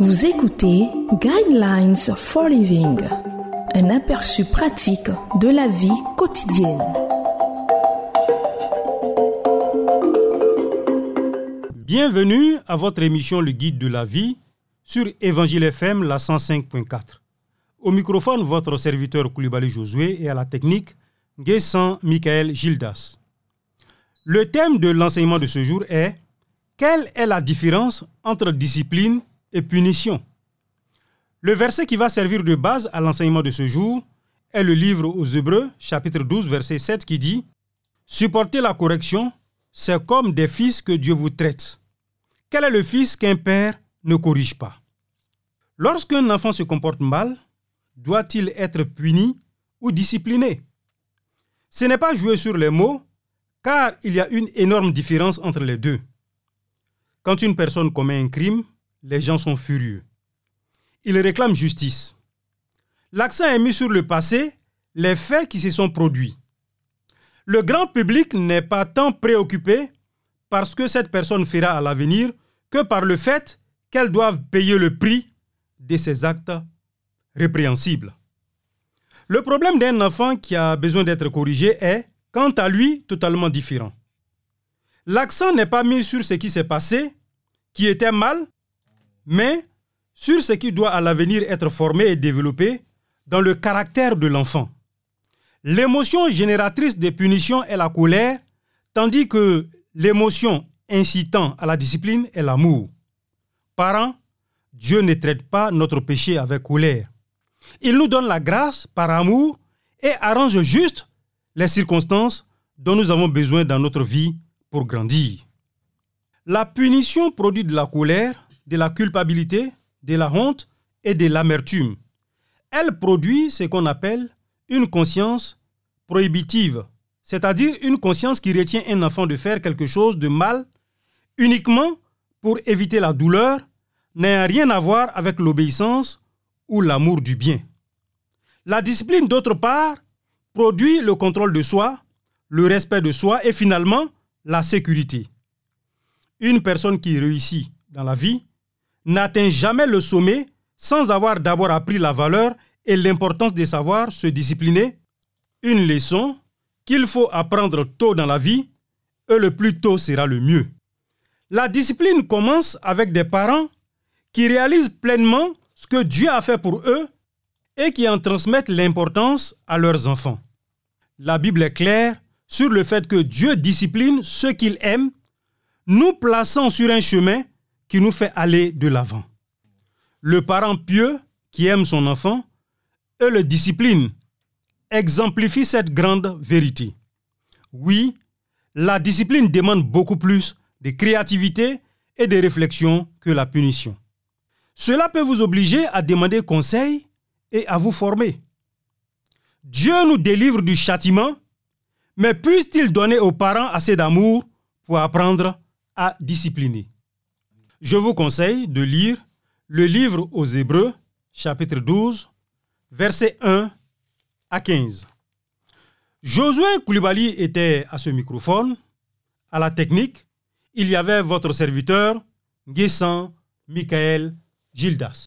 Vous écoutez Guidelines for Living, un aperçu pratique de la vie quotidienne. Bienvenue à votre émission Le Guide de la vie sur Évangile FM la 105.4. Au microphone, votre serviteur Koulibaly Josué et à la technique, Guessan Michael Gildas. Le thème de l'enseignement de ce jour est Quelle est la différence entre discipline et punition Le verset qui va servir de base à l'enseignement de ce jour est le livre aux Hébreux, chapitre 12, verset 7, qui dit Supporter la correction, c'est comme des fils que Dieu vous traite. Quel est le fils qu'un père ne corrige pas? Lorsqu'un enfant se comporte mal, doit-il être puni ou discipliné? Ce n'est pas jouer sur les mots, car il y a une énorme différence entre les deux. Quand une personne commet un crime, les gens sont furieux. Ils réclament justice. L'accent est mis sur le passé, les faits qui se sont produits. Le grand public n'est pas tant préoccupé par ce que cette personne fera à l'avenir que par le fait qu'elle doive payer le prix de ses actes répréhensibles. Le problème d'un enfant qui a besoin d'être corrigé est, quant à lui, totalement différent. L'accent n'est pas mis sur ce qui s'est passé, qui était mal, mais sur ce qui doit à l'avenir être formé et développé dans le caractère de l'enfant. L'émotion génératrice des punitions est la colère, tandis que l'émotion incitant à la discipline est l'amour. Parents, Dieu ne traite pas notre péché avec colère. Il nous donne la grâce par amour et arrange juste les circonstances dont nous avons besoin dans notre vie pour grandir. La punition produit de la colère, de la culpabilité, de la honte et de l'amertume. Elle produit ce qu'on appelle une conscience prohibitive, c'est-à-dire une conscience qui retient un enfant de faire quelque chose de mal uniquement pour éviter la douleur, n'a rien à voir avec l'obéissance ou l'amour du bien. La discipline, d'autre part, produit le contrôle de soi, le respect de soi et finalement la sécurité. Une personne qui réussit dans la vie n'atteint jamais le sommet sans avoir d'abord appris la valeur et l'importance de savoir se discipliner, une leçon qu'il faut apprendre tôt dans la vie, et le plus tôt sera le mieux. La discipline commence avec des parents qui réalisent pleinement ce que Dieu a fait pour eux et qui en transmettent l'importance à leurs enfants. La Bible est claire sur le fait que Dieu discipline ceux qu'il aime, nous plaçant sur un chemin qui nous fait aller de l'avant. Le parent pieux qui aime son enfant et le discipline exemplifie cette grande vérité. Oui, la discipline demande beaucoup plus de créativité et de réflexion que la punition. Cela peut vous obliger à demander conseil et à vous former. Dieu nous délivre du châtiment, mais puisse-t-il donner aux parents assez d'amour pour apprendre à discipliner? Je vous conseille de lire le livre aux Hébreux, chapitre 12, versets 1 à 15. Josué Koulibaly était à ce microphone, à la technique. Il y avait votre serviteur, Guessan Michael Gildas.